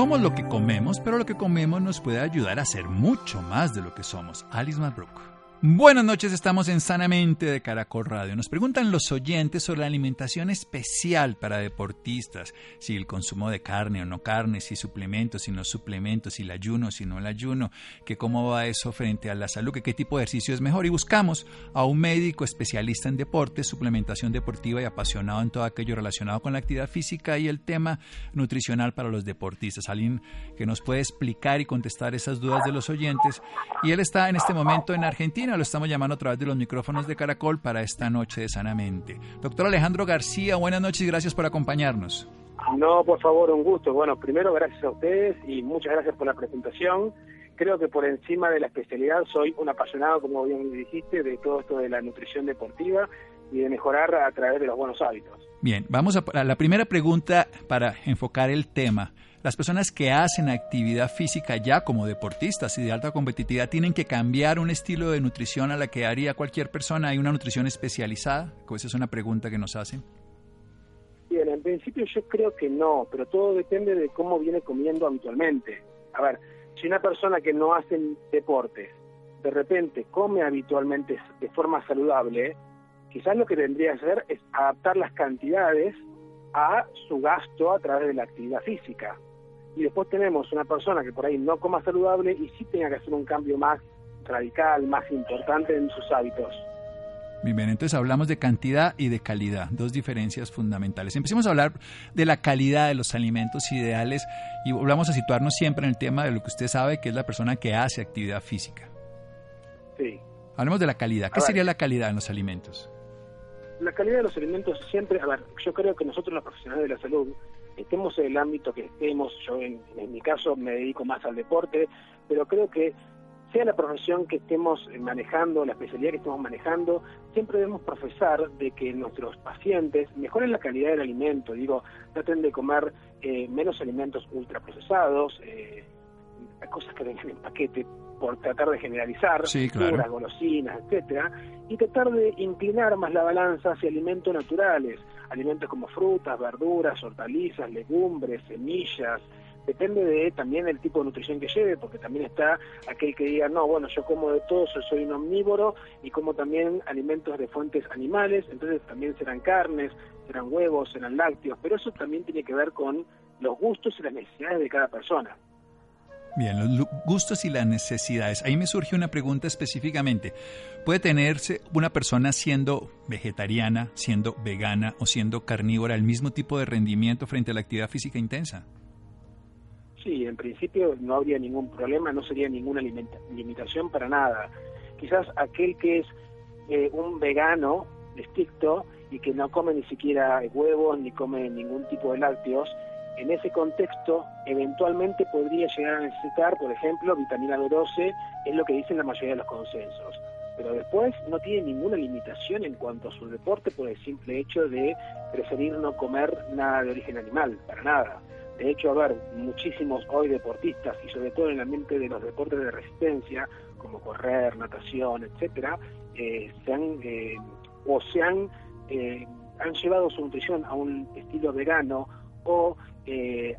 Somos lo que comemos, pero lo que comemos nos puede ayudar a ser mucho más de lo que somos. Alice Malbrook. Buenas noches, estamos en Sanamente de Caracol Radio. Nos preguntan los oyentes sobre la alimentación especial para deportistas, si el consumo de carne o no carne, si suplementos, si no suplementos, si el ayuno, si no el ayuno, que cómo va eso frente a la salud, que qué tipo de ejercicio es mejor. Y buscamos a un médico especialista en deportes, suplementación deportiva y apasionado en todo aquello relacionado con la actividad física y el tema nutricional para los deportistas. Alguien que nos puede explicar y contestar esas dudas de los oyentes. Y él está en este momento en Argentina lo estamos llamando a través de los micrófonos de Caracol para esta noche de Sanamente. Doctor Alejandro García, buenas noches y gracias por acompañarnos. No, por favor, un gusto. Bueno, primero gracias a ustedes y muchas gracias por la presentación. Creo que por encima de la especialidad soy un apasionado, como bien dijiste, de todo esto de la nutrición deportiva y de mejorar a través de los buenos hábitos. Bien, vamos a la primera pregunta para enfocar el tema. Las personas que hacen actividad física ya como deportistas y de alta competitividad tienen que cambiar un estilo de nutrición a la que haría cualquier persona. ¿Hay una nutrición especializada? Esa es una pregunta que nos hacen. Bien, en principio yo creo que no, pero todo depende de cómo viene comiendo habitualmente. A ver, si una persona que no hace deportes de repente come habitualmente de forma saludable, quizás lo que tendría que hacer es adaptar las cantidades a su gasto a través de la actividad física y después tenemos una persona que por ahí no coma saludable y sí tenga que hacer un cambio más radical, más importante en sus hábitos. Bien, entonces hablamos de cantidad y de calidad, dos diferencias fundamentales. Empecemos a hablar de la calidad de los alimentos ideales y volvamos a situarnos siempre en el tema de lo que usted sabe, que es la persona que hace actividad física. Sí. Hablemos de la calidad. ¿Qué sería la calidad en los alimentos? La calidad de los alimentos siempre, a ver, yo creo que nosotros los profesionales de la salud estemos en el ámbito que estemos, yo en, mi caso me dedico más al deporte, pero creo que sea la profesión que estemos manejando, la especialidad que estemos manejando, siempre debemos profesar de que nuestros pacientes mejoren la calidad del alimento, digo, traten de comer eh, menos alimentos ultraprocesados, eh, cosas que vengan en paquete, por tratar de generalizar, sí, golosinas, etcétera, y tratar de inclinar más la balanza hacia alimentos naturales, alimentos como frutas, verduras, hortalizas, legumbres, semillas, depende de también el tipo de nutrición que lleve, porque también está aquel que diga, no, bueno, yo como de todo, soy un omnívoro y como también alimentos de fuentes animales, entonces también serán carnes, serán huevos, serán lácteos, pero eso también tiene que ver con los gustos y las necesidades de cada persona. Bien, los gustos y las necesidades. Ahí me surge una pregunta específicamente. ¿Puede tenerse una persona siendo vegetariana, siendo vegana o siendo carnívora el mismo tipo de rendimiento frente a la actividad física intensa? Sí, en principio no habría ningún problema, no sería ninguna limitación para nada. Quizás aquel que es eh, un vegano estricto y que no come ni siquiera huevos ni come ningún tipo de lácteos, en ese contexto, eventualmente podría llegar a necesitar, por ejemplo, vitamina B12, es lo que dicen la mayoría de los consensos. pero después no tiene ninguna limitación en cuanto a su deporte por el simple hecho de preferir no comer nada de origen animal, para nada. De hecho, a ver, muchísimos hoy deportistas, y sobre todo en el ambiente de los deportes de resistencia, como correr, natación, etcétera, eh, se han eh, o se han eh, han llevado su nutrición a un estilo vegano o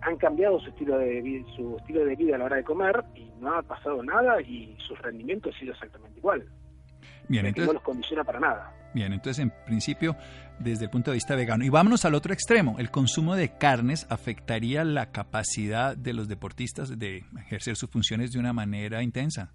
han cambiado su estilo de vida, su estilo de vida a la hora de comer y no ha pasado nada y su rendimiento ha sido exactamente igual. Bien, entonces, no los condiciona para nada. Bien, entonces en principio desde el punto de vista vegano. Y vámonos al otro extremo. ¿El consumo de carnes afectaría la capacidad de los deportistas de ejercer sus funciones de una manera intensa?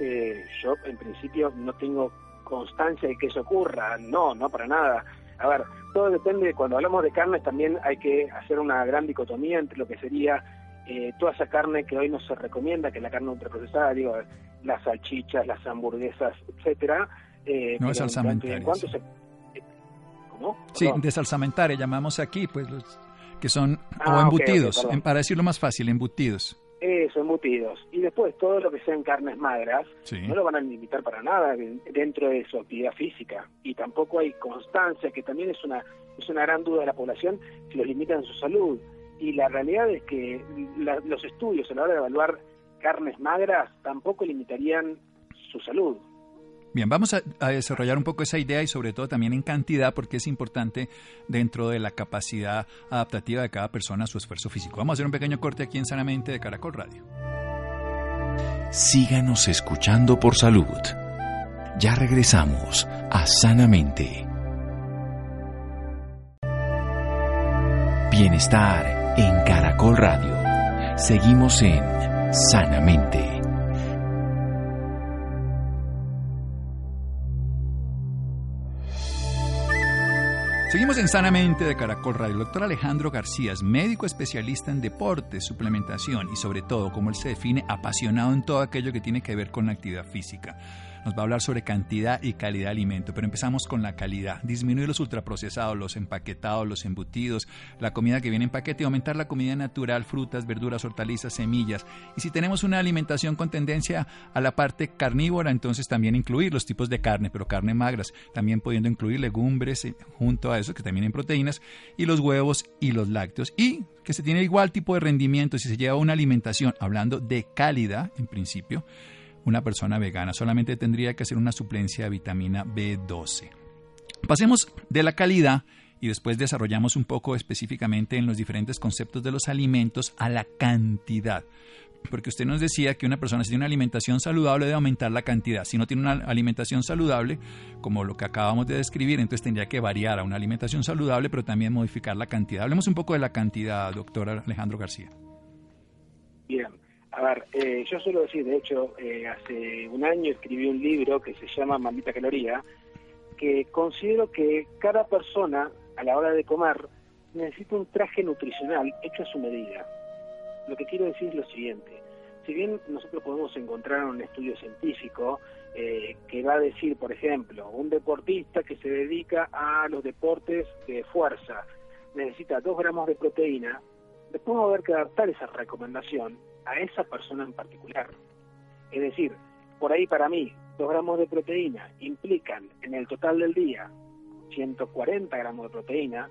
Eh, yo en principio no tengo constancia de que eso ocurra. No, no para nada. A ver, todo depende, cuando hablamos de carnes también hay que hacer una gran dicotomía entre lo que sería eh, toda esa carne que hoy no se recomienda, que es la carne ultraprocesada, digo, las salchichas, las hamburguesas, etcétera. Eh, no es salsamentaria. ¿Cómo? Sí, de salsamentaria llamamos aquí, pues los que son ah, o embutidos, para decirlo más fácil, embutidos. Eso, embutidos. Y después todo lo que sean carnes magras, no lo van a limitar para nada dentro de su actividad física. Y tampoco hay constancia, que también es una, es una gran duda de la población, si los limitan su salud. Y la realidad es que los estudios a la hora de evaluar carnes magras tampoco limitarían su salud. Bien, vamos a, desarrollar un poco esa idea y sobre todo también en cantidad porque es importante dentro de la capacidad adaptativa de cada persona a su esfuerzo físico. Vamos a hacer un pequeño corte aquí en Sanamente de Caracol Radio. Síganos escuchando por salud. Ya regresamos a Sanamente. Bienestar en Caracol Radio. Seguimos en Sanamente. Seguimos en Sanamente de Caracol Radio. El doctor Alejandro García es médico especialista en deporte, suplementación y sobre todo, como él se define, apasionado en todo aquello que tiene que ver con la actividad física. Nos va a hablar sobre cantidad y calidad de alimento, pero empezamos con la calidad. Disminuir los ultraprocesados, los empaquetados, los embutidos, la comida que viene en paquete aumentar la comida natural, frutas, verduras, hortalizas, semillas. Y si tenemos una alimentación con tendencia a la parte carnívora, entonces también incluir los tipos de carne, pero carne magras, también pudiendo incluir legumbres eh, junto a eso, que también en proteínas, y los huevos y los lácteos. Y que se tiene igual tipo de rendimiento si se lleva una alimentación, hablando de calidad en principio, una persona vegana. Solamente tendría que hacer una suplencia de vitamina B12. Pasemos de la calidad y después desarrollamos un poco específicamente en los diferentes conceptos de los alimentos a la cantidad. Porque usted nos decía que una persona si tiene una alimentación saludable debe aumentar la cantidad. Si no tiene una alimentación saludable, como lo que acabamos de describir, entonces tendría que variar a una alimentación saludable, pero también modificar la cantidad. Hablemos un poco de la cantidad, doctor Alejandro García. Bien. A ver, eh, yo suelo decir, de hecho, eh, hace un año escribí un libro que se llama Mamita Caloría, que considero que cada persona a la hora de comer necesita un traje nutricional hecho a su medida. Lo que quiero decir es lo siguiente, si bien nosotros podemos encontrar un estudio científico eh, que va a decir, por ejemplo, un deportista que se dedica a los deportes de fuerza necesita 2 gramos de proteína, después va a haber que adaptar esa recomendación a esa persona en particular. Es decir, por ahí para mí, 2 gramos de proteína implican en el total del día 140 gramos de proteína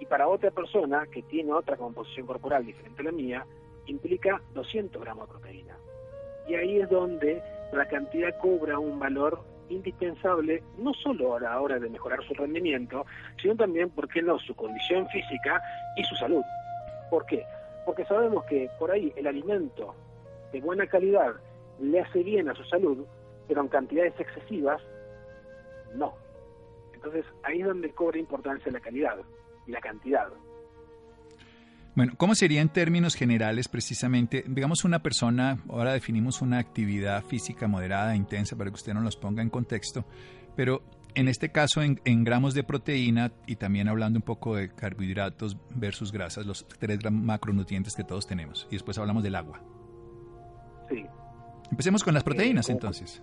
y para otra persona que tiene otra composición corporal diferente a la mía, implica 200 gramos de proteína. Y ahí es donde la cantidad cobra un valor indispensable, no solo a la hora de mejorar su rendimiento, sino también, ¿por qué no?, su condición física y su salud. ¿Por qué? porque sabemos que por ahí el alimento de buena calidad le hace bien a su salud, pero en cantidades excesivas, no. Entonces ahí es donde cobra importancia la calidad y la cantidad. Bueno, ¿cómo sería en términos generales precisamente, digamos una persona, ahora definimos una actividad física moderada, intensa, para que usted nos los ponga en contexto, pero en este caso en, gramos de proteína y también hablando un poco de carbohidratos versus grasas, los tres macronutrientes que todos tenemos. Y después hablamos del agua. Sí. Empecemos con las proteínas entonces.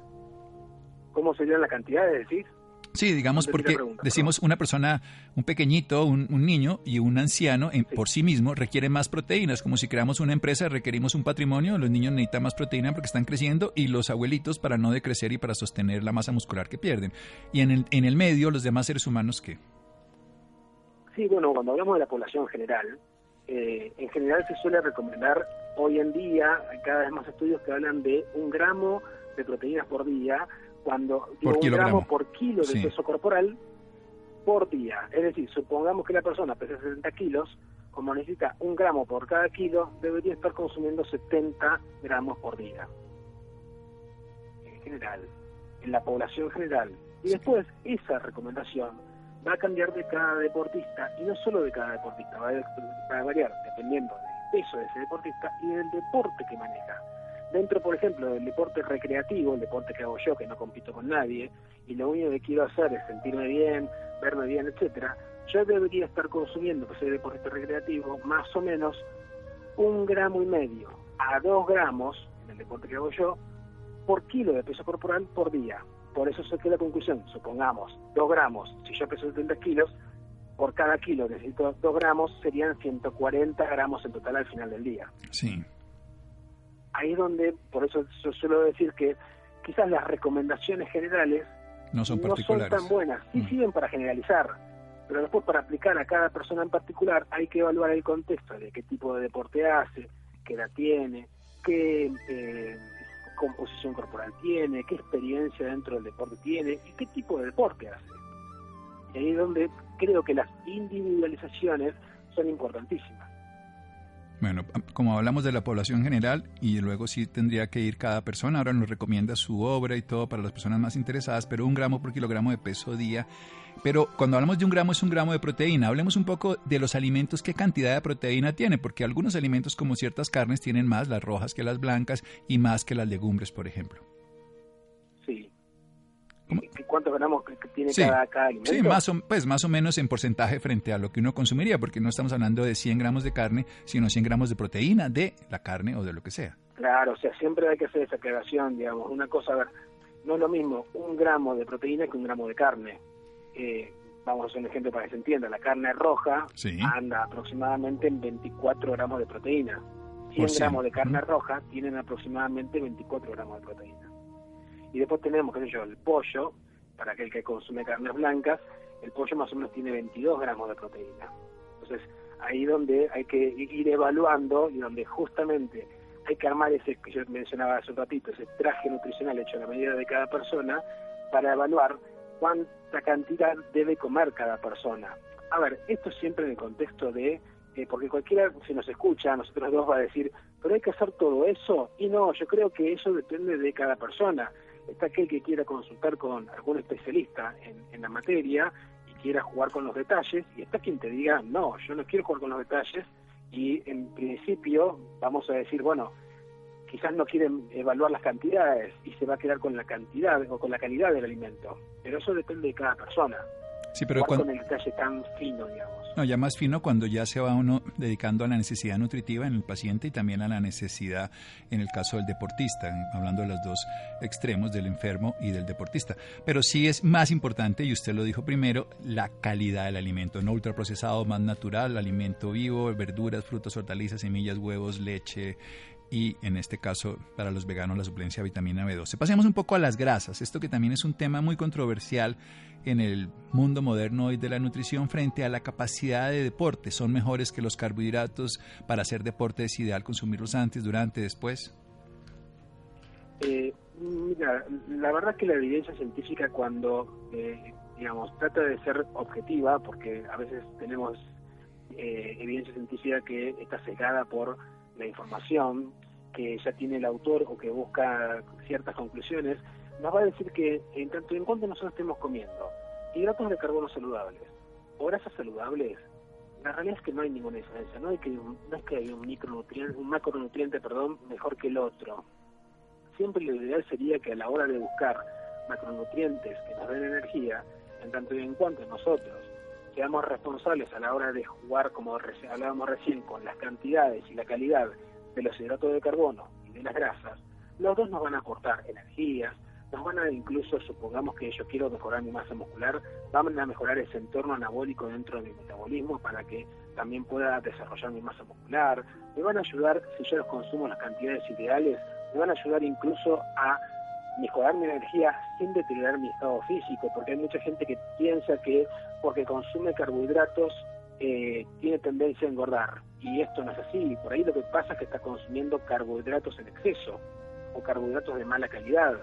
¿Cómo sería la cantidad de decir? Sí, digamos porque decimos una persona, un pequeñito, un, niño y un anciano en, por sí mismo requiere más proteínas, como si creamos una empresa requerimos un patrimonio, los niños necesitan más proteína porque están creciendo y los abuelitos para no decrecer y para sostener la masa muscular que pierden. Y en el, en el medio, los demás seres humanos, ¿qué? Sí, bueno, cuando hablamos de la población general, eh, en general se suele recomendar hoy en día, hay cada vez más estudios que hablan de un gramo de proteínas por día, cuando digo, un gramo por kilo de peso corporal por día. Es decir, supongamos que la persona pesa 60 kilos, como necesita un gramo por cada kilo, debería estar consumiendo 70 gramos por día. En general, en la población general. Y después, esa recomendación va a cambiar de cada deportista, y no solo de cada deportista, va a, variar dependiendo del peso de ese deportista y del deporte que maneja. Dentro, por ejemplo, del deporte recreativo, el deporte que hago yo, que no compito con nadie, y lo único que quiero hacer es sentirme bien, verme bien, etcétera, yo debería estar consumiendo, que soy deporte recreativo, más o menos un gramo y medio a dos gramos, en el deporte que hago yo, por kilo de peso corporal por día. Por eso saqué la conclusión, supongamos, dos gramos, si yo peso 70 kilos, por cada kilo necesito dos gramos, serían 140 gramos en total al final del día. Sí ahí es donde, por eso yo suelo decir que quizás las recomendaciones generales no son, tan buenas. Sí mm. sirven para generalizar, pero después para aplicar a cada persona en particular hay que evaluar el contexto de qué tipo de deporte hace, qué edad tiene, qué eh, composición corporal tiene, qué experiencia dentro del deporte tiene y qué tipo de deporte hace. Y ahí es donde creo que las individualizaciones son importantísimas. Bueno, como hablamos de la población general y luego sí tendría que ir cada persona, ahora nos recomienda su obra y todo para las personas más interesadas, pero un gramo por kilogramo de peso día. Pero cuando hablamos de un gramo es un gramo de proteína, hablemos un poco de los alimentos, qué cantidad de proteína tiene, porque algunos alimentos como ciertas carnes tienen más las rojas que las blancas y más que las legumbres, por ejemplo. Sí, ¿Cuántos gramos tiene cada, alimento? Sí, más o, pues más o menos en porcentaje frente a lo que uno consumiría, porque no estamos hablando de 100 gramos de carne, sino 100 gramos de proteína de la carne o de lo que sea. Claro, o sea, siempre hay que hacer esa aclaración, digamos. Una cosa, a ver, no es lo mismo un gramo de proteína que un gramo de carne. Eh, vamos a hacer un ejemplo para que se entienda. La carne roja anda aproximadamente en 24 gramos de proteína. 100 gramos de carne roja tienen aproximadamente 24 gramos de proteína. Y después tenemos, qué sé yo, el pollo, para aquel que consume carnes blancas, el pollo más o menos tiene 22 gramos de proteína. Entonces, ahí donde hay que ir evaluando y donde justamente hay que armar ese que yo mencionaba hace un ratito, ese traje nutricional hecho a la medida de cada persona para evaluar cuánta cantidad debe comer cada persona. A ver, esto siempre en el contexto de, eh, porque cualquiera si nos escucha, nosotros dos va a decir, pero hay que hacer todo eso, y no, yo creo que eso depende de cada persona está aquel que quiera consultar con algún especialista en, la materia y quiera jugar con los detalles, y está quien te diga, no, yo no quiero jugar con los detalles, y en principio vamos a decir, bueno, quizás no quieren evaluar las cantidades y se va a quedar con la cantidad o con la calidad del alimento, pero eso depende de cada persona. Sí, pero cuando... con el detalle tan fino, digamos. No, ya más fino cuando ya se va uno dedicando a la necesidad nutritiva en el paciente y también a la necesidad en el caso del deportista, hablando de los dos extremos, del enfermo y del deportista. Pero sí es más importante, y usted lo dijo primero, la calidad del alimento, no ultraprocesado, más natural, alimento vivo, verduras, frutas, hortalizas, semillas, huevos, leche, y en este caso para los veganos la suplencia de vitamina B12. Pasemos un poco a las grasas, esto que también es un tema muy controversial en el mundo moderno hoy de la nutrición frente a la capacidad de deporte. ¿Son mejores que los carbohidratos para hacer deporte? ¿Es ideal consumirlos antes, durante, después? Eh, mira, la verdad que la evidencia científica cuando, eh, digamos, trata de ser objetiva, porque a veces tenemos eh, evidencia científica que está cegada por la información que ya tiene el autor o que busca ciertas conclusiones, nos va a decir que en tanto en cuanto nosotros estemos comiendo hidratos de carbono saludables o grasas saludables, la realidad es que no hay ninguna diferencia, no, hay que, no es que hay un micronutriente, un macronutriente perdón, mejor que el otro. Siempre lo ideal sería que a la hora de buscar macronutrientes que nos den energía, en tanto y en cuanto nosotros seamos responsables a la hora de jugar, como hablábamos recién, con las cantidades y la calidad de los hidratos de carbono y de las grasas, los dos nos van a aportar energías, nos van a incluso, supongamos que yo quiero mejorar mi masa muscular, van a mejorar ese entorno anabólico dentro de mi metabolismo para que también pueda desarrollar mi masa muscular, me van a ayudar, si yo los consumo las cantidades ideales, me van a ayudar incluso a mejorar mi energía sin deteriorar mi estado físico, porque hay mucha gente que piensa que porque consume carbohidratos eh, tiene tendencia a engordar, y esto no es así, por ahí lo que pasa es que está consumiendo carbohidratos en exceso, o carbohidratos de mala calidad,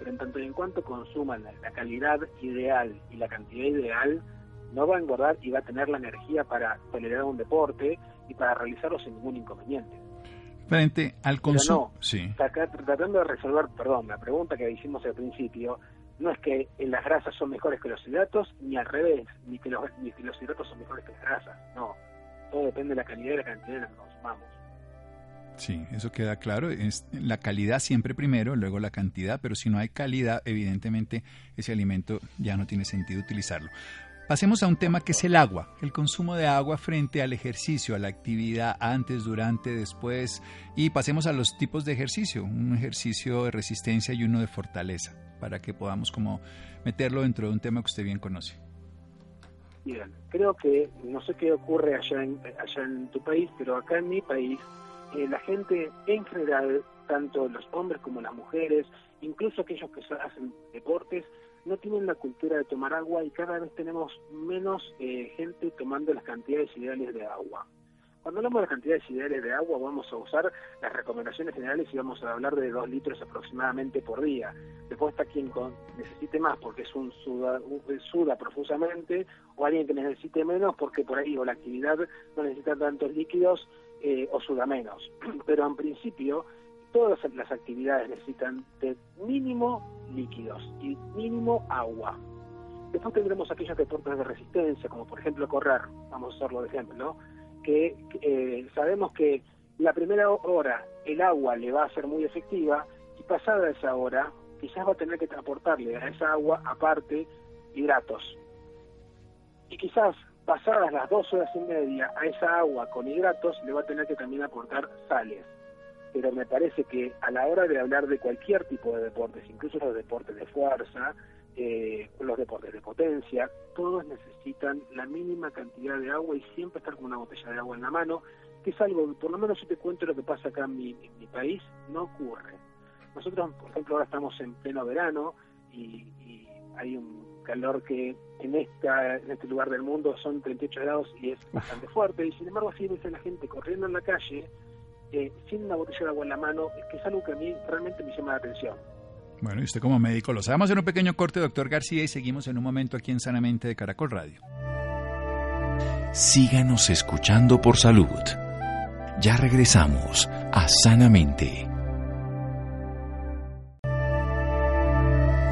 pero en tanto y en cuanto consuman la calidad ideal y la cantidad ideal, no va a engordar y va a tener la energía para tolerar un deporte y para realizarlo sin ningún inconveniente. Frente al consumo. sí. Tratando de resolver, perdón, la pregunta que hicimos al principio, no es que las grasas son mejores que los hidratos, ni al revés, ni que los, ni que los hidratos son mejores que las grasas. No, todo depende de la calidad y la cantidad de la que consumamos. Sí, eso queda claro. Es la calidad siempre primero, luego la cantidad, pero si no hay calidad, evidentemente ese alimento ya no tiene sentido utilizarlo. Pasemos a un tema que es el agua, el consumo de agua frente al ejercicio, a la actividad antes, durante, después y pasemos a los tipos de ejercicio, un ejercicio de resistencia y uno de fortaleza, para que podamos como meterlo dentro de un tema que usted bien conoce. Bien, creo que no sé qué ocurre allá en, allá en tu país, pero acá en mi país eh, la gente en general, tanto los hombres como las mujeres, incluso aquellos que hacen deportes, no tienen la cultura de tomar agua y cada vez tenemos menos eh, gente tomando las cantidades ideales de agua. Cuando hablamos de las cantidades ideales de agua, vamos a usar las recomendaciones generales y vamos a hablar de dos litros aproximadamente por día. Después está quien necesite más porque es un suda, suda profusamente, o alguien que necesite menos porque por ahí o la actividad no necesita tantos líquidos eh, o suda menos. Pero en principio, todas las actividades necesitan de mínimo líquidos y mínimo agua. Después tendremos aquellos deportes de resistencia, como por ejemplo correr, vamos a hacerlo de ejemplo, que eh, sabemos que la primera hora el agua le va a ser muy efectiva y pasada esa hora quizás va a tener que transportarle a esa agua aparte hidratos. Y quizás pasadas las dos horas y media a esa agua con hidratos le va a tener que también aportar sales pero me parece que a la hora de hablar de cualquier tipo de deportes, incluso los deportes de fuerza, eh, los deportes de potencia, todos necesitan la mínima cantidad de agua y siempre estar con una botella de agua en la mano, que es algo, por lo menos si te cuento lo que pasa acá en mi, país, no ocurre. Nosotros, por ejemplo, ahora estamos en pleno verano y, hay un calor que en, esta, en este lugar del mundo son 38 grados y es bastante fuerte, y sin embargo así ves a la gente corriendo en la calle, eh, sin una botella de agua en la mano, que es algo que a mí realmente me llama la atención. Bueno, y usted como médico lo sabemos en un pequeño corte, doctor García, y seguimos en un momento aquí en Sanamente de Caracol Radio. Síganos escuchando por salud. Ya regresamos a Sanamente.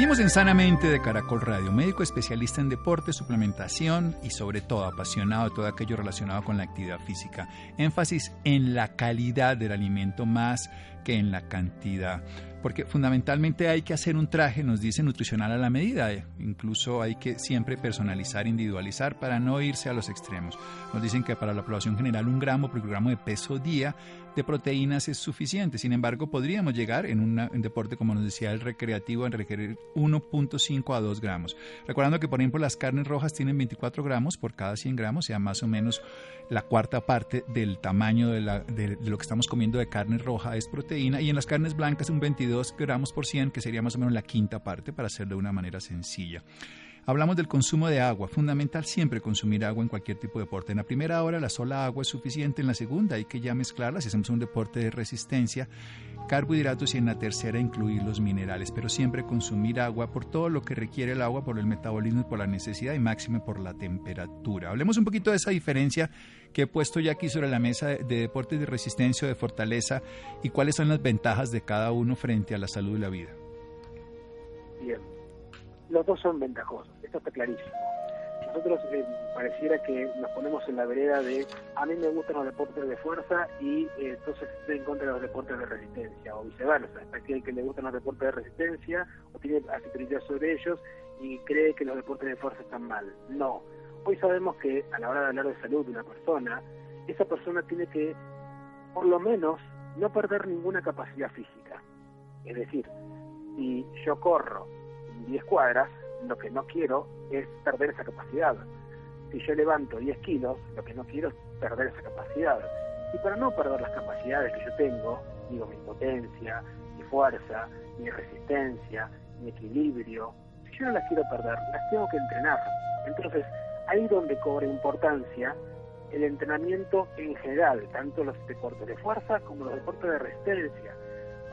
Seguimos en Sanamente de Caracol Radio, médico especialista en deporte, suplementación y sobre todo apasionado de todo aquello relacionado con la actividad física. Énfasis en la calidad del alimento más que en la cantidad porque fundamentalmente hay que hacer un traje, nos dice nutricional a la medida, eh, incluso hay que siempre personalizar, individualizar para no irse a los extremos. Nos dicen que para la población general un gramo por gramo de peso día de proteínas es suficiente, sin embargo podríamos llegar en un deporte como nos decía el recreativo a requerir 1.5 a 2 gramos. Recordando que por ejemplo las carnes rojas tienen 24 gramos por cada 100 gramos, sea más o menos la cuarta parte del tamaño de, de lo que estamos comiendo de carne roja es proteína y en las carnes blancas un 22 2 gramos por 100, que sería más o menos la quinta parte para hacerlo de una manera sencilla. Hablamos del consumo de agua. Fundamental siempre consumir agua en cualquier tipo de deporte. En la primera hora la sola agua es suficiente. En la segunda hay que ya mezclarla si hacemos un deporte de resistencia, carbohidratos y en la tercera incluir los minerales. Pero siempre consumir agua por todo lo que requiere el agua, por el metabolismo y por la necesidad y máxima por la temperatura. Hablemos un poquito de esa diferencia que he puesto ya aquí sobre la mesa de, deportes de resistencia o de fortaleza y cuáles son las ventajas de cada uno frente a la salud y la vida. Bien, los dos son ventajosos, esto está clarísimo. Nosotros eh, pareciera que nos ponemos en la vereda de a mí me gustan los deportes de fuerza y eh, entonces estoy en contra de los deportes de resistencia o viceversa. Está aquel que le gustan los deportes de resistencia o tiene asistencia sobre ellos y cree que los deportes de fuerza están mal. No. Hoy sabemos que a la hora de hablar de salud de una persona, esa persona tiene que, por lo menos, no perder ninguna capacidad física. Es decir, si yo corro 10 cuadras, lo que no quiero es perder esa capacidad. Si yo levanto 10 kilos, lo que no quiero es perder esa capacidad. Y para no perder las capacidades que yo tengo, digo mi potencia, mi fuerza, mi resistencia, mi equilibrio, si yo no las quiero perder, las tengo que entrenar. Entonces, ahí donde cobra importancia el entrenamiento en general, tanto los deportes de fuerza como los deportes de resistencia.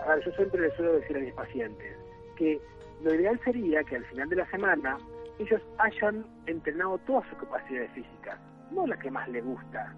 A ver, yo siempre les suelo decir a mis pacientes que lo ideal sería que al final de la semana ellos hayan entrenado todas sus capacidades físicas, no la que más les gusta,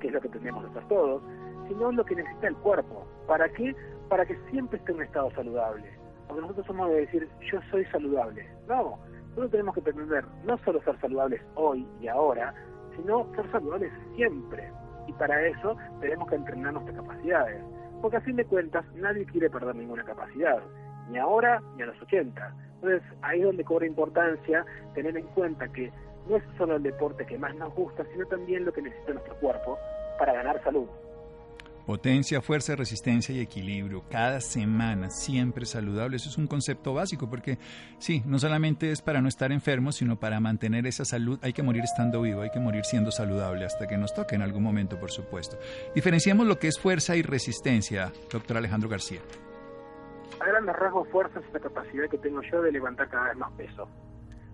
que es lo que tenemos nosotros todos, sino lo que necesita el cuerpo. ¿Para qué? Para que siempre esté en un estado saludable. Porque nosotros somos de decir, yo soy saludable. No, nosotros tenemos que pretender no solo ser saludables hoy y ahora, sino ser saludables siempre. Y para eso tenemos que entrenar nuestras capacidades. Porque a fin de cuentas nadie quiere perder ninguna capacidad, ni ahora ni a los 80. Entonces ahí es donde cobra importancia tener en cuenta que no es solo el deporte que más nos gusta, sino también lo que necesita nuestro cuerpo para ganar salud. Potencia, fuerza, resistencia y equilibrio. Cada semana, siempre saludable. Eso es un concepto básico porque sí, no solamente es para no estar enfermo, sino para mantener esa salud. Hay que morir estando vivo, hay que morir siendo saludable hasta que nos toque en algún momento, por supuesto. Diferenciamos lo que es fuerza y resistencia, doctor Alejandro García. A grandes rasgos, fuerza es la capacidad que tengo yo de levantar cada vez más peso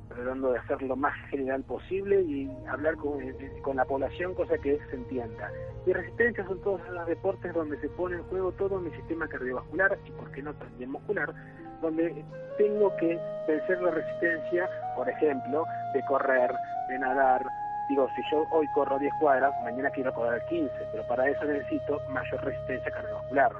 tratando de hacer lo más general posible y hablar con, con, la población, cosa que se entienda. Y resistencia son todos los deportes donde se pone en juego todo mi sistema cardiovascular y, por qué no, también muscular, donde tengo que vencer la resistencia, por ejemplo, de correr, de nadar. Digo, si yo hoy corro 10 cuadras, mañana quiero correr 15, pero para eso necesito mayor resistencia cardiovascular.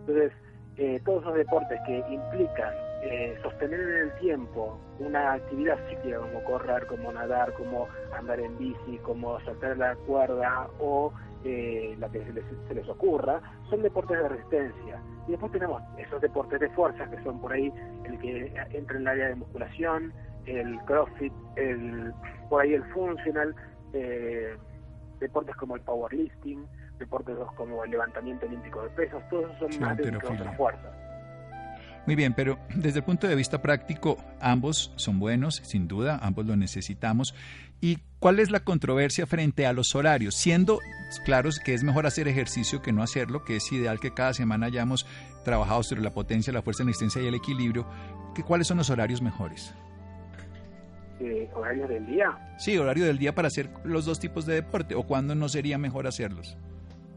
Entonces, eh, todos esos deportes que implican eh, sostener en el tiempo una actividad cíclica como correr, como nadar, como andar en bici, como saltar la cuerda o eh, la que se les, se les, ocurra, son deportes de resistencia. Y después tenemos esos deportes de fuerza que son por ahí el que entra en el área de musculación, el crossfit, el, por ahí el funcional, eh, deportes como el powerlifting, deportes como el levantamiento olímpico de pesos, todos esos son más dedicados a la fuerza. Muy bien, pero desde el punto de vista práctico, ambos son buenos, sin duda, ambos lo necesitamos. ¿Y cuál es la controversia frente a los horarios? Siendo claros que es mejor hacer ejercicio que no hacerlo, que es ideal que cada semana hayamos trabajado sobre la potencia, la fuerza, la resistencia y el equilibrio, ¿que, ¿cuáles son los horarios mejores? Eh, ¿Horario del día? Sí, horario del día para hacer los dos tipos de deporte, o cuándo no sería mejor hacerlos,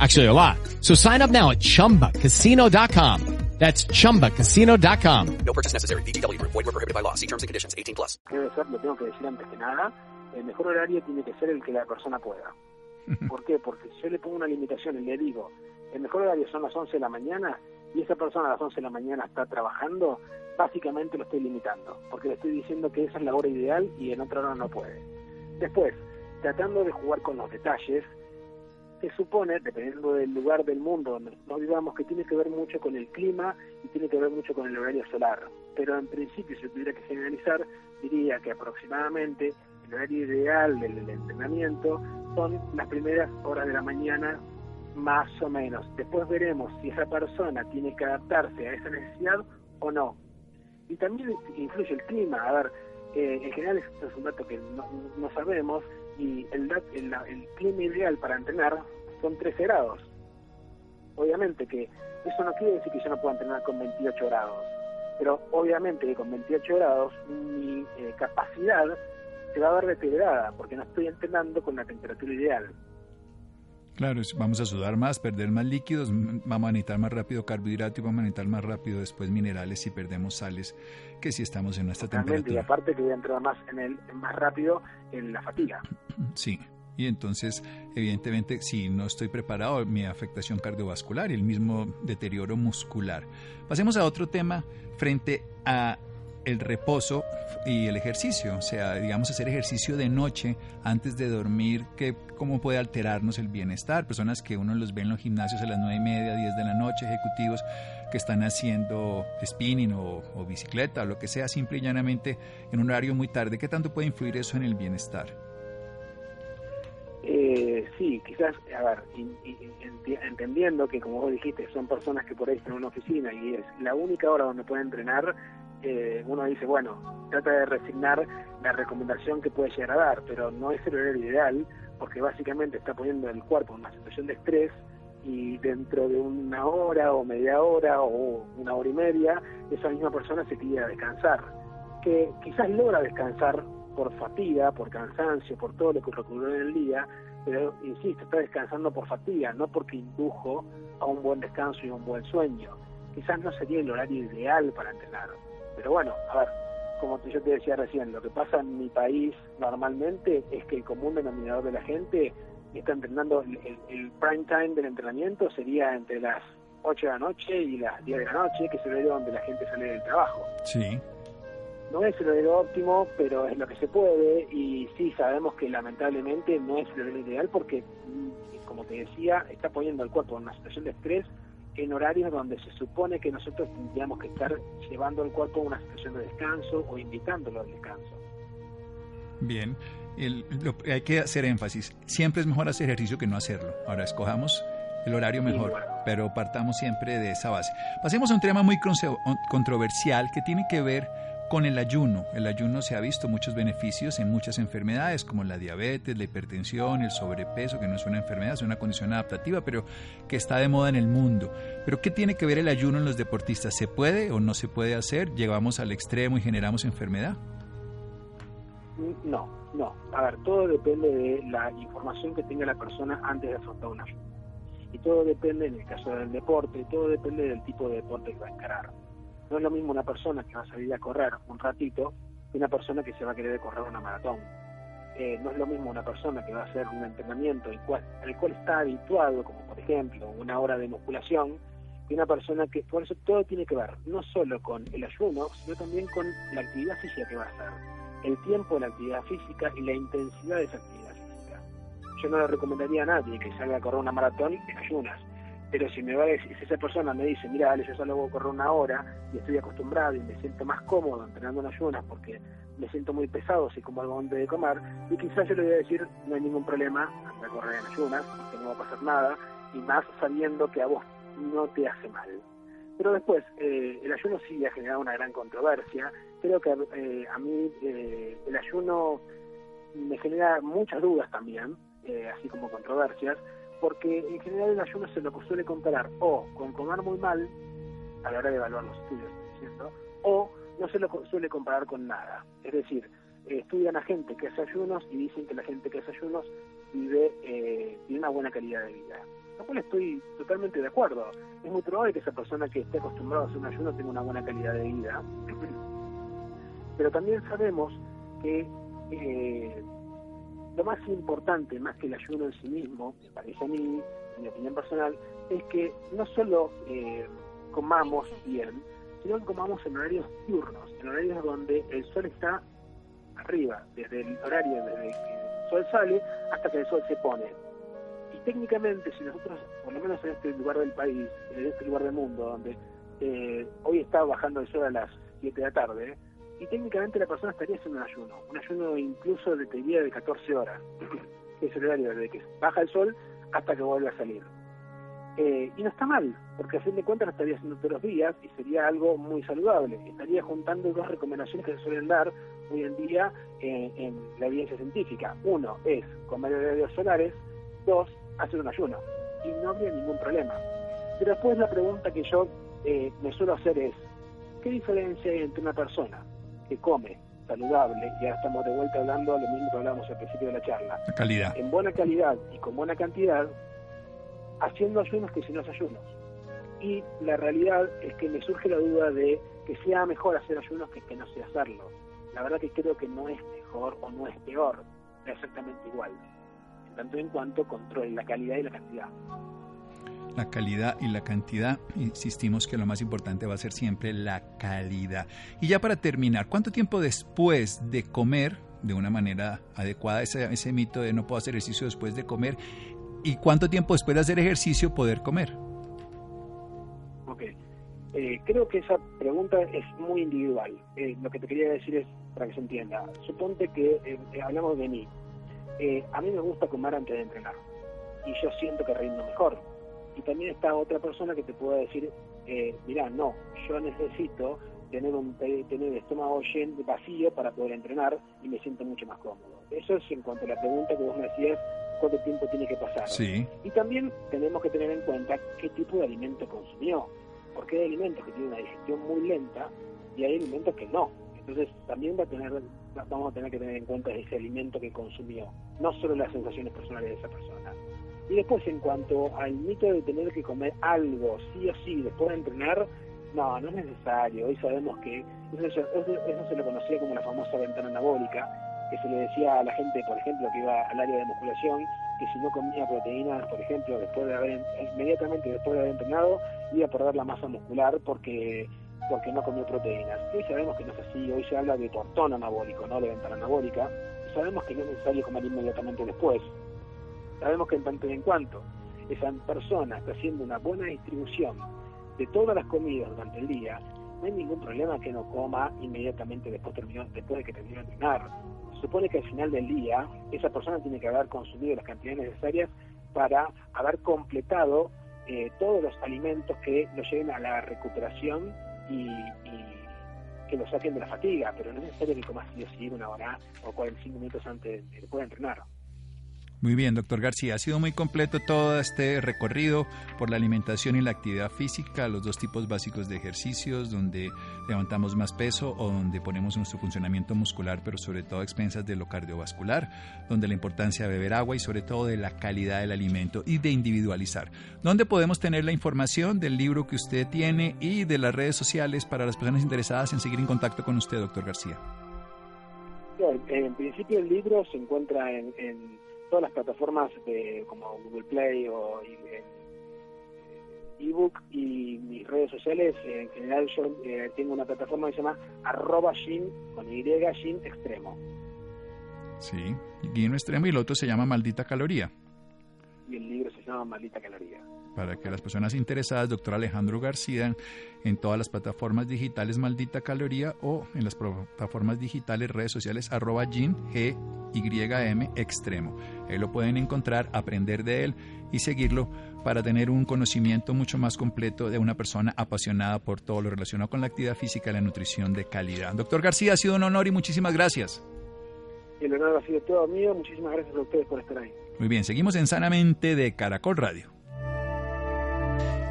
Actually, a lot. So sign up now at chumbacasino.com. That's chumbacasino.com. No purchase necessary. BGW. Void were prohibited by law. See terms and conditions. 18 plus. Debe ser, lo tengo que decir antes que nada, el mejor horario tiene que ser el que la persona pueda. ¿Por qué? Porque si yo le pongo una limitación y le digo, el mejor horario son las 11 de la mañana y esa persona a las 11 de la mañana está trabajando, básicamente lo estoy limitando, porque le estoy diciendo que esa es la hora ideal y en otra hora no puede. Después, tratando de jugar con los detalles, se supone, dependiendo del lugar del mundo donde nos vivamos, que tiene que ver mucho con el clima y tiene que ver mucho con el horario solar. Pero en principio, si tuviera que generalizar, diría que aproximadamente el horario ideal del, entrenamiento son las primeras horas de la mañana, más o menos. Después veremos si esa persona tiene que adaptarse a esa necesidad o no. Y también influye el clima. A ver, eh, en general esto es un dato que no, no sabemos y el, el, el, clima ideal para entrenar son 13 grados. Obviamente que eso no quiere decir que yo no pueda entrenar con 28 grados, pero obviamente que con 28 grados mi eh, capacidad se va a ver deteriorada porque no estoy entrenando con la temperatura ideal. Claro, vamos a sudar más, perder más líquidos, vamos a necesitar más rápido carbohidratos y vamos a necesitar más rápido después minerales si perdemos sales que si estamos en nuestra temperatura. Y aparte que voy a entrar más, en el, más rápido en la fatiga. Sí, y entonces, evidentemente, si no estoy preparado, mi afectación cardiovascular y el mismo deterioro muscular. Pasemos a otro tema frente a el reposo y el ejercicio, o sea, digamos hacer ejercicio de noche antes de dormir, que cómo puede alterarnos el bienestar. Personas que uno los ve en los gimnasios a las nueve y media, 10 de la noche, ejecutivos que están haciendo spinning o, bicicleta o lo que sea, simple y llanamente en un horario muy tarde. ¿Qué tanto puede influir eso en el bienestar? Eh, sí, quizás, a ver, entendiendo que como vos dijiste, son personas que por ahí están en una oficina y es la única hora donde pueden entrenar, eh, uno dice, bueno, trata de resignar la recomendación que puede llegar a dar, pero no es el horario ideal, porque básicamente está poniendo el cuerpo en una situación de estrés y dentro de una hora o media hora o una hora y media, esa misma persona se pide a descansar, que quizás logra descansar por fatiga, por cansancio, por todo lo que ocurrió en el día, pero insisto, está descansando por fatiga, no porque indujo a un buen descanso y un buen sueño. Quizás no sería el horario ideal para entrenar. Pero bueno, a ver, como yo te decía recién, lo que pasa en mi país normalmente es que el común denominador de la gente está entrenando, el, prime time del entrenamiento sería entre las 8 de la noche y las 10 de la noche, que es el horario donde la gente sale del trabajo. Sí. No es el horario óptimo, pero es lo que se puede y sí sabemos que lamentablemente no es el horario ideal porque, mm, como te decía, está poniendo al cuerpo en una situación de estrés en horarios donde se supone que nosotros tendríamos que estar llevando al cuerpo a una situación de descanso o invitándolo al descanso. Bien, hay que hacer énfasis. Siempre es mejor hacer ejercicio que no hacerlo. Ahora escojamos el horario mejor, pero partamos siempre de esa base. Pasemos a un tema muy controversial que tiene que ver con el ayuno. El ayuno se ha visto muchos beneficios en muchas enfermedades como la diabetes, la hipertensión, el sobrepeso, que no es una enfermedad, es una condición adaptativa, pero que está de moda en el mundo. Pero ¿qué tiene que ver el ayuno en los deportistas? ¿Se puede o no se puede hacer? ¿Llegamos al extremo y generamos enfermedad? No, no. A ver, todo depende de la información que tenga la persona antes de afrontar un. Y todo depende, en el caso del deporte, todo depende del tipo de deporte que va a encarar no es lo mismo una persona que va a salir a correr un ratito que una persona que se va a querer correr una maratón. Eh, no es lo mismo una persona que va a hacer un entrenamiento el cual, al cual está habituado, como por ejemplo una hora de musculación, que una persona que, por eso todo tiene que ver, no solo con el ayuno, sino también con la actividad física que va a hacer, el tiempo de la actividad física y la intensidad de esa actividad física. Yo no le recomendaría a nadie que salga a correr una maratón en ayunas, pero si me va si esa persona me dice, mira, Ale, yo solo voy a correr una hora y estoy acostumbrado y me siento más cómodo entrenando en ayunas porque me siento muy pesado si como algo antes de comer, y quizás yo le voy a decir, no hay ningún problema, anda a correr en ayunas, porque no va a pasar nada, y más sabiendo que a vos no te hace mal. Pero después, eh, el ayuno sí ha generado una gran controversia. Creo que eh, a mí eh, el ayuno me genera muchas dudas también, así como controversias, porque en general el ayuno se lo suele comparar o con comer muy mal, a la hora de evaluar los estudios, diciendo, o no se lo suele comparar con nada. Es decir, estudian a gente que hace ayunos y dicen que la gente que hace ayunos vive, eh, tiene una buena calidad de vida. Lo cual estoy totalmente de acuerdo. Es muy probable que esa persona que esté acostumbrada a hacer un ayuno tenga una buena calidad de vida. Pero también sabemos que eh, lo más importante, más que el ayuno en sí mismo, me parece a mí, en mi opinión personal, es que no solo eh, comamos bien, sino que comamos en horarios diurnos, en horarios donde el sol está arriba, desde el horario desde que el sol sale hasta que el sol se pone. Y técnicamente, si nosotros, por lo menos en este lugar del país, en este lugar del mundo, donde eh, hoy está bajando el sol a las 7 de la tarde, y técnicamente la persona estaría haciendo un ayuno, un ayuno incluso de teoría de 14 horas, que es el horario desde que baja el sol hasta que vuelve a salir. Eh, y no está mal, porque a fin de cuentas lo estaría haciendo todos los días y sería algo muy saludable. Estaría juntando dos recomendaciones que se suelen dar hoy en día eh, en la evidencia científica. Uno es comer horarios solares, dos, hacer un ayuno. Y no habría ningún problema. Pero después la pregunta que yo eh, me suelo hacer es, ¿qué diferencia hay entre una persona que come saludable, y ahora estamos de vuelta hablando lo mismo que hablábamos al principio de la charla. calidad. En buena calidad y con buena cantidad, haciendo ayunos que sin los ayunos. Y la realidad es que me surge la duda de que sea mejor hacer ayunos que que no sea hacerlo. La verdad que creo que no es mejor o no es peor, es exactamente igual, en tanto en cuanto controle la calidad y la cantidad. La calidad y la cantidad, insistimos que lo más importante va a ser siempre la calidad. Y ya para terminar, ¿cuánto tiempo después de comer, de una manera adecuada, ese, ese mito de no puedo hacer ejercicio después de comer, y cuánto tiempo después de hacer ejercicio poder comer? Ok. Eh, creo que esa pregunta es muy individual. Eh, lo que te quería decir es, para que se entienda, suponte que eh, hablamos de mí. A mí me gusta comer antes de entrenar y yo siento que rindo mejor. Y también está otra persona que te puede decir, eh, mirá, no, yo necesito tener un tener el estómago lleno vacío para poder entrenar y me siento mucho más cómodo. Eso es en cuanto a la pregunta que vos me decías, cuánto tiempo tiene que pasar. Sí. Y también tenemos que tener en cuenta qué tipo de alimento consumió, porque hay alimentos que tienen una digestión muy lenta y hay alimentos que no. Entonces también va a tener, va- vamos a tener que tener en cuenta ese alimento que consumió, no solo las sensaciones personales de esa persona. Y después en cuanto al mito de tener que comer algo sí o sí después de entrenar, no, no es necesario. Hoy sabemos que eso, eso, se lo conocía como la famosa ventana anabólica, que se le decía a la gente, por ejemplo, que iba al área de musculación, que si no comía proteínas, por ejemplo, después de haber, inmediatamente después de haber entrenado, iba a perder la masa muscular porque porque no comió proteínas. Hoy sabemos que no es así, hoy se habla de portón anabólico, no de ventana anabólica, sabemos que no es necesario comer inmediatamente después. Sabemos que en tanto en cuanto esa persona está haciendo una buena distribución de todas las comidas durante el día, no hay ningún problema que no coma inmediatamente después, terminó, después de que terminó de entrenar. Se supone que al final del día esa persona tiene que haber consumido las cantidades necesarias para haber completado eh, todos los alimentos que lo lleven a la recuperación y, que lo saquen de la fatiga, pero no es necesario que comas sí o sí una hora o 45 minutos antes de de entrenar. Muy bien, doctor García. Ha sido muy completo todo este recorrido por la alimentación y la actividad física, los dos tipos básicos de ejercicios, donde levantamos más peso o donde ponemos nuestro funcionamiento muscular, pero sobre todo a expensas de lo cardiovascular, donde la importancia de beber agua y sobre todo de la calidad del alimento y de individualizar. ¿Dónde podemos tener la información del libro que usted tiene y de las redes sociales para las personas interesadas en seguir en contacto con usted, doctor García? En principio el libro se encuentra en, en todas las plataformas de, como Google Play o eh, ebook y mis redes sociales. En general yo eh, tengo una plataforma que se llama arroba gym con Y gym extremo. Sí, Guino Extremo y el otro se llama Maldita Caloría. Y el libro se llama Maldita Caloría. Para que las personas interesadas, doctor Alejandro García, en todas las plataformas digitales Maldita Caloría o en las plataformas digitales, redes sociales, arroba gym, G, Y, M, extremo. Ahí lo pueden encontrar, aprender de él y seguirlo para tener un conocimiento mucho más completo de una persona apasionada por todo lo relacionado con la actividad física y la nutrición de calidad. Doctor García, ha sido un honor y muchísimas gracias. El honor ha sido todo mío. Muchísimas gracias a ustedes por estar ahí. Muy bien, seguimos en Sanamente de Caracol Radio.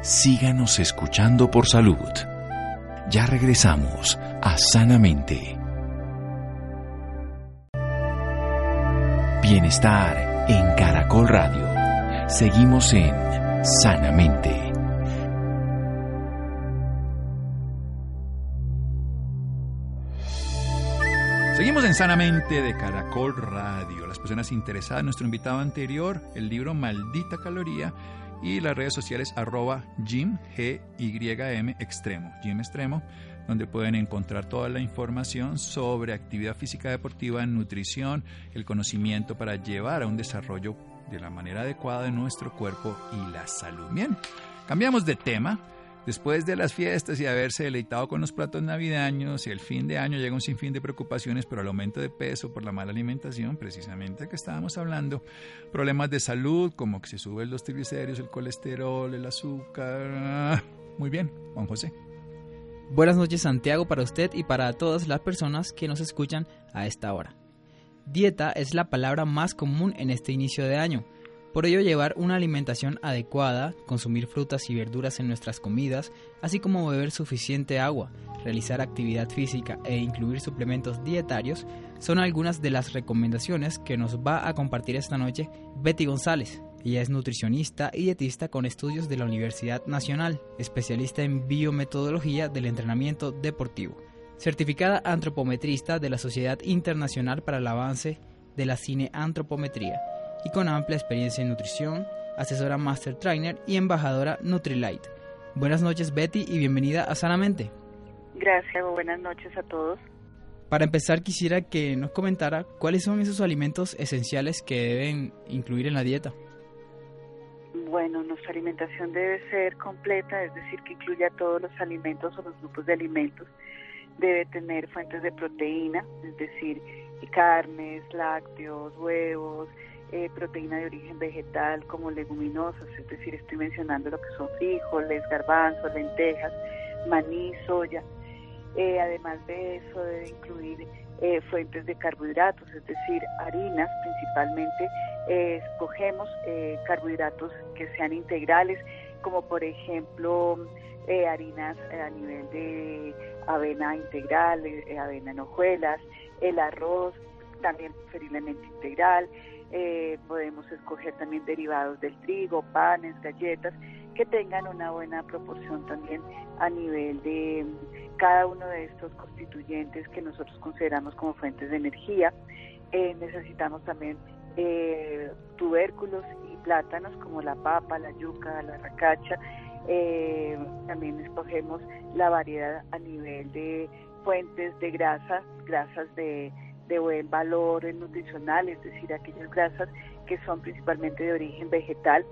Síganos escuchando por salud. Ya regresamos a Sanamente. Bienestar en Caracol Radio. Seguimos en Sanamente. Seguimos en Sanamente de Caracol Radio. Las personas interesadas, nuestro invitado anterior, el libro Maldita Caloría y las redes sociales arroba Gym, G, Y, M, Extremo, Gym Extremo, donde pueden encontrar toda la información sobre actividad física deportiva, nutrición, el conocimiento para llevar a un desarrollo de la manera adecuada de nuestro cuerpo y la salud. Bien, cambiamos de tema. Después de las fiestas y haberse deleitado con los platos navideños y el fin de año llega un sinfín de preocupaciones por el aumento de peso, por la mala alimentación, precisamente que estábamos hablando, problemas de salud como que se suben los triglicéridos, el colesterol, el azúcar. Muy bien, Juan José. Buenas noches Santiago para usted y para todas las personas que nos escuchan a esta hora. Dieta es la palabra más común en este inicio de año. Por ello llevar una alimentación adecuada, consumir frutas y verduras en nuestras comidas, así como beber suficiente agua, realizar actividad física e incluir suplementos dietarios son algunas de las recomendaciones que nos va a compartir esta noche Betty González, Ella es nutricionista y dietista con estudios de la Universidad Nacional, especialista en biometodología del entrenamiento deportivo, certificada antropometrista de la Sociedad Internacional para el Avance de la Cineantropometría y con amplia experiencia en nutrición, asesora Master Trainer y embajadora Nutrilite. Buenas noches Betty y bienvenida a Sanamente. Gracias, buenas noches a todos. Para empezar quisiera que nos comentara cuáles son esos alimentos esenciales que deben incluir en la dieta. Bueno, nuestra alimentación debe ser completa, es decir, que incluya todos los alimentos o los grupos de alimentos. Debe tener fuentes de proteína, es decir, carnes, lácteos, huevos, eh, proteína de origen vegetal como leguminosas, es decir, estoy mencionando lo que son frijoles, garbanzos, lentejas, maní, soya. Eh, además de eso debe incluir eh, fuentes de carbohidratos, es decir, harinas principalmente. escogemos carbohidratos que sean integrales, como por ejemplo harinas a nivel de avena integral, avena en hojuelas, el arroz también preferiblemente integral, eh, podemos escoger también derivados del trigo, panes, galletas, que tengan una buena proporción también a nivel de mm, cada uno de estos constituyentes que nosotros consideramos como fuentes de energía. Eh, necesitamos también eh, tubérculos y plátanos como la papa, la yuca, la racacha. también escogemos la variedad a nivel de fuentes de grasa, grasas de de buen valor nutricional, es decir, aquellas grasas que son principalmente de origen vegetal,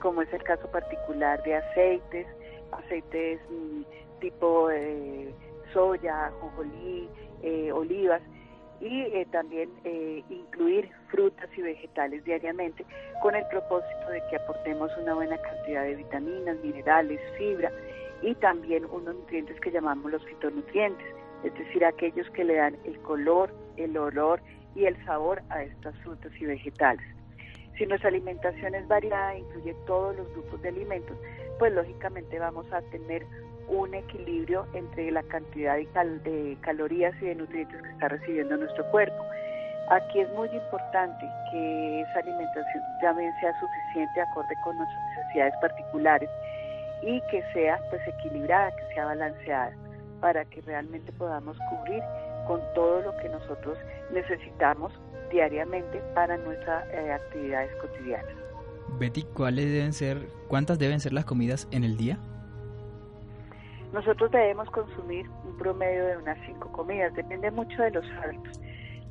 como es el caso particular de aceites, aceites mm, tipo eh, soya, jonjolí, eh, olivas, y eh, también incluir frutas y vegetales diariamente con el propósito de que aportemos una buena cantidad de vitaminas, minerales, fibra y también unos nutrientes que llamamos los fitonutrientes es decir, aquellos que le dan el color, el olor y el sabor a estas frutas y vegetales. Si nuestra alimentación es variada, incluye todos los grupos de alimentos, pues lógicamente vamos a tener un equilibrio entre la cantidad de, calorías y de nutrientes que está recibiendo nuestro cuerpo. Aquí es muy importante que esa alimentación también sea suficiente acorde con nuestras necesidades particulares y que sea pues equilibrada, que sea balanceada para que realmente podamos cubrir con todo lo que nosotros necesitamos diariamente para nuestras eh, actividades cotidianas. Betty, ¿cuáles deben ser, cuántas deben ser las comidas en el día? Nosotros debemos consumir un promedio de unas cinco comidas, depende mucho de los hábitos.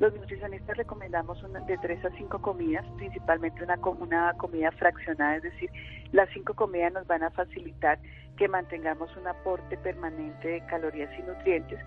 Los nutricionistas recomendamos de tres a cinco comidas, principalmente una, una comida fraccionada, es decir, las cinco comidas nos van a facilitar que mantengamos un aporte permanente de calorías y nutrientes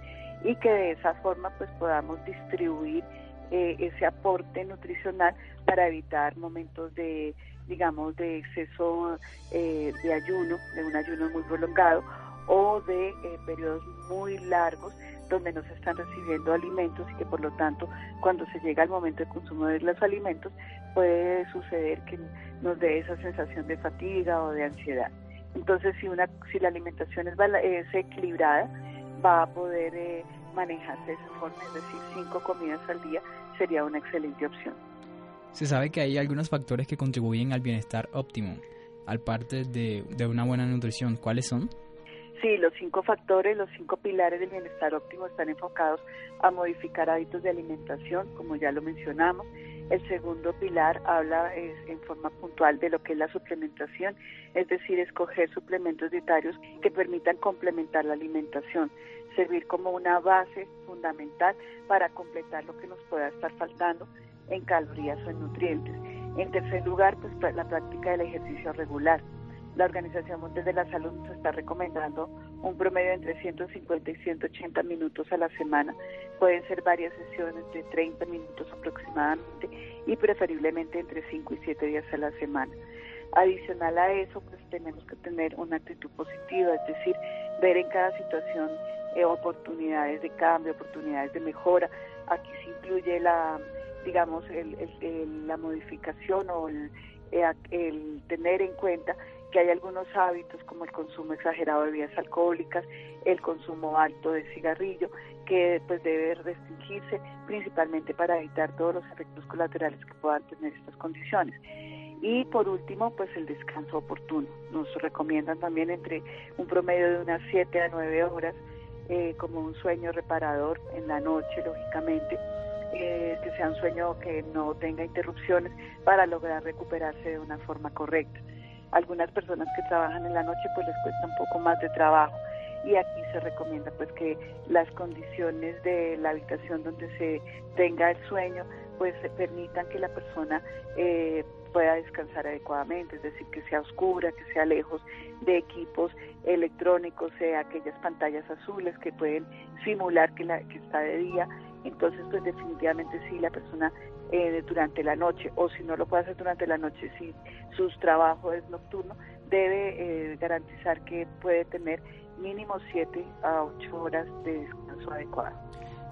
y que de esa forma pues podamos distribuir eh, ese aporte nutricional para evitar momentos de digamos de exceso eh, de ayuno, de un ayuno muy prolongado o de eh, periodos muy largos donde no se están recibiendo alimentos y que por lo tanto cuando se llega al momento de consumo de los alimentos puede suceder que nos dé esa sensación de fatiga o de ansiedad. Entonces si, una, si la alimentación es, es equilibrada va a poder eh, manejarse de esa forma, es decir, cinco comidas al día sería una excelente opción. Se sabe que hay algunos factores que contribuyen al bienestar óptimo, al parte de, de una buena nutrición. ¿Cuáles son? Sí, los cinco factores, los cinco pilares del bienestar óptimo están enfocados a modificar hábitos de alimentación, como ya lo mencionamos. El segundo pilar habla en forma puntual de lo que es la suplementación, es decir, escoger suplementos dietarios que permitan complementar la alimentación, servir como una base fundamental para completar lo que nos pueda estar faltando en calorías o en nutrientes. En tercer lugar, pues la práctica del ejercicio regular la Organización Mundial de la Salud nos está recomendando un promedio entre 150 y 180 minutos a la semana. Pueden ser varias sesiones de 30 minutos aproximadamente y preferiblemente entre 5 y 7 días a la semana. Adicional a eso, pues tenemos que tener una actitud positiva, es decir, ver en cada situación eh, oportunidades de cambio, oportunidades de mejora. Aquí se incluye la, digamos, la modificación o el, eh, el tener en cuenta que hay algunos hábitos como el consumo exagerado de bebidas alcohólicas, el consumo alto de cigarrillo, que pues debe restringirse principalmente para evitar todos los efectos colaterales que puedan tener estas condiciones. Y por último, pues el descanso oportuno. Nos recomiendan también entre un promedio de unas 7 a 9 horas eh, como un sueño reparador en la noche, lógicamente, eh, que sea un sueño que no tenga interrupciones para lograr recuperarse de una forma correcta. Algunas personas que trabajan en la noche pues les cuesta un poco más de trabajo y aquí se recomienda pues que las condiciones de la habitación donde se tenga el sueño pues permitan que la persona eh, pueda descansar adecuadamente, es decir, que sea oscura, que sea lejos de equipos electrónicos, sea aquellas pantallas azules que pueden simular que, la, que está de día. Entonces, pues definitivamente sí, la persona eh, durante la noche, o si no lo puede hacer durante la noche, si su trabajo es nocturno, debe eh, garantizar que puede tener mínimo 7 a 8 horas de descanso adecuado.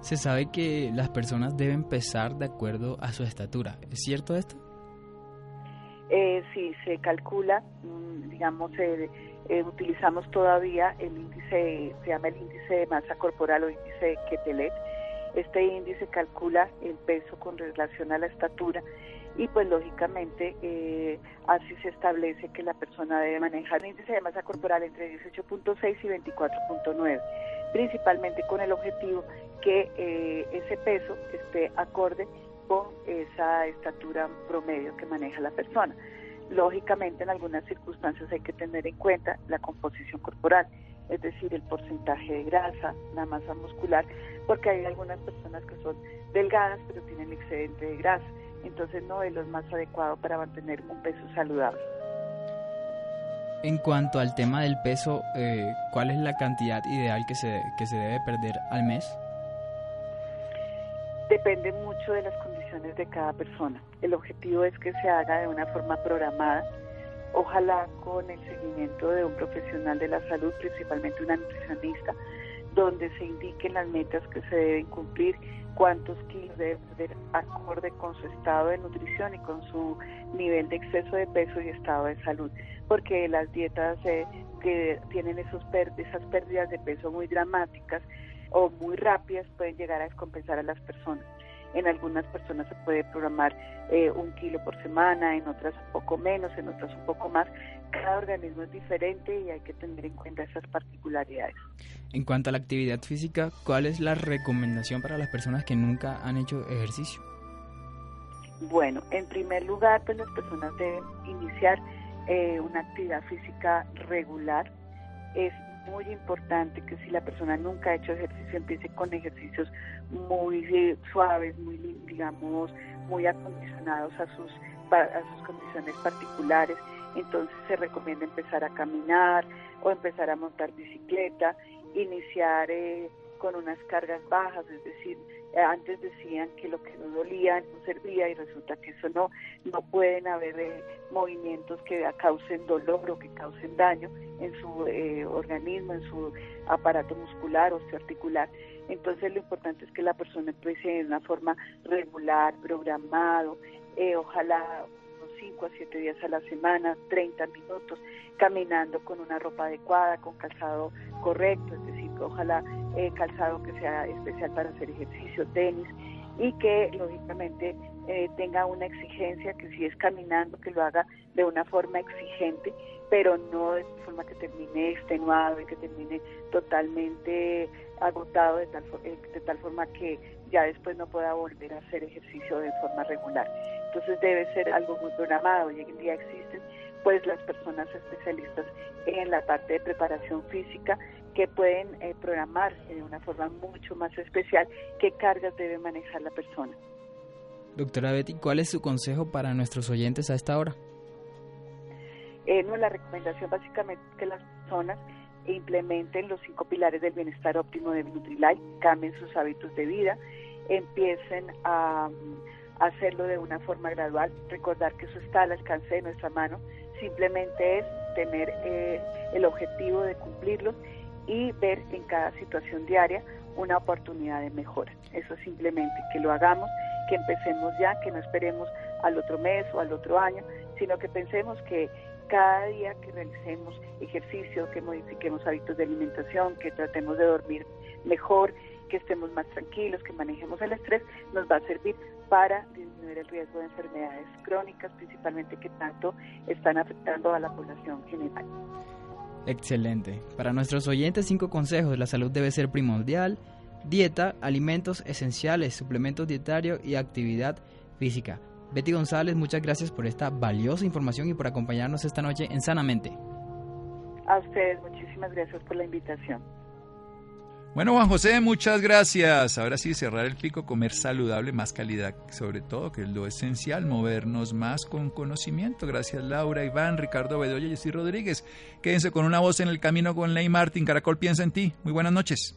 Se sabe que las personas deben pesar de acuerdo a su estatura. ¿Es cierto esto? Eh, sí, se calcula, mm, digamos, eh, eh, utilizamos todavía el índice, se llama el índice de masa corporal o índice de Ketelet. Este índice calcula el peso con relación a la estatura y pues lógicamente eh, así se establece que la persona debe manejar el índice de masa corporal entre 18.6 y 24.9, principalmente con el objetivo que ese peso esté acorde con esa estatura promedio que maneja la persona. Lógicamente, en algunas circunstancias hay que tener en cuenta la composición corporal, es decir, el porcentaje de grasa, la masa muscular, porque hay algunas personas que son delgadas pero tienen excedente de grasa, entonces no es lo más adecuado para mantener un peso saludable. En cuanto al tema del peso, eh, ¿cuál es la cantidad ideal que se, que se debe perder al mes? Depende mucho de las condiciones de cada persona. El objetivo es que se haga de una forma programada, ojalá con el seguimiento de un profesional de la salud, principalmente una nutricionista, donde se indiquen las metas que se deben cumplir, cuántos kilos debe perder acorde con su estado de nutrición y con su nivel de exceso de peso y estado de salud, porque las dietas eh, que tienen esos esas pérdidas de peso muy dramáticas o muy rápidas pueden llegar a descompensar a las personas. En algunas personas se puede programar eh, un kilo por semana, en otras un poco menos, en otras un poco más. Cada organismo es diferente y hay que tener en cuenta esas particularidades. En cuanto a la actividad física, ¿cuál es la recomendación para las personas que nunca han hecho ejercicio? Bueno, en primer lugar, pues las personas deben iniciar eh, una actividad física regular. Es muy importante que si la persona nunca ha hecho ejercicio empiece con ejercicios muy eh, suaves, muy digamos, muy acondicionados a sus a sus condiciones particulares. Entonces se recomienda empezar a caminar o empezar a montar bicicleta, iniciar eh, con unas cargas bajas, es decir, antes decían que lo que no dolía no servía y resulta que eso no, no pueden haber eh, movimientos que causen dolor o que causen daño en su eh, organismo, en su aparato muscular, osteoarticular. Entonces lo importante es que la persona empiece de una forma regular, programado, ojalá unos 5 a 7 días a la semana, 30 minutos, caminando con una ropa adecuada, con calzado correcto, es decir, ojalá eh, calzado que sea especial para hacer ejercicio, tenis, y que lógicamente eh, tenga una exigencia, que si es caminando, que lo haga de una forma exigente, pero no de forma que termine extenuado y que termine totalmente agotado de tal, eh, de tal forma que ya después no pueda volver a hacer ejercicio de forma regular. Entonces debe ser algo muy programado hoy en día existen pues las personas especialistas en la parte de preparación física que pueden eh, programar de una forma mucho más especial qué cargas debe manejar la persona. Doctora Betty, ¿cuál es su consejo para nuestros oyentes a esta hora? Eh, no, la recomendación básicamente es que las personas implementen los cinco pilares del bienestar óptimo de Nutrilite, cambien sus hábitos de vida, empiecen a, a hacerlo de una forma gradual, recordar que eso está al alcance de nuestra mano, simplemente es tener eh, el objetivo de cumplirlo y ver en cada situación diaria una oportunidad de mejora. Eso simplemente, que lo hagamos, que empecemos ya, que no esperemos al otro mes o al otro año, sino que pensemos que cada día que realicemos ejercicio, que modifiquemos hábitos de alimentación, que tratemos de dormir mejor, que estemos más tranquilos, que manejemos el estrés, nos va a servir para disminuir el riesgo de enfermedades crónicas, principalmente que tanto están afectando a la población general. Excelente. Para nuestros oyentes, cinco consejos. La salud debe ser primordial. Dieta, alimentos esenciales, suplementos dietarios y actividad física. Betty González, muchas gracias por esta valiosa información y por acompañarnos esta noche en Sanamente. A ustedes, muchísimas gracias por la invitación. Bueno, Juan José, muchas gracias. Ahora sí, cerrar el pico, comer saludable, más calidad, sobre todo, que es lo esencial, movernos más con conocimiento. Gracias, Laura, Iván, Ricardo Bedoya y Jessy Rodríguez. Quédense con una voz en el camino con Ley Martín. Caracol piensa en ti. Muy buenas noches.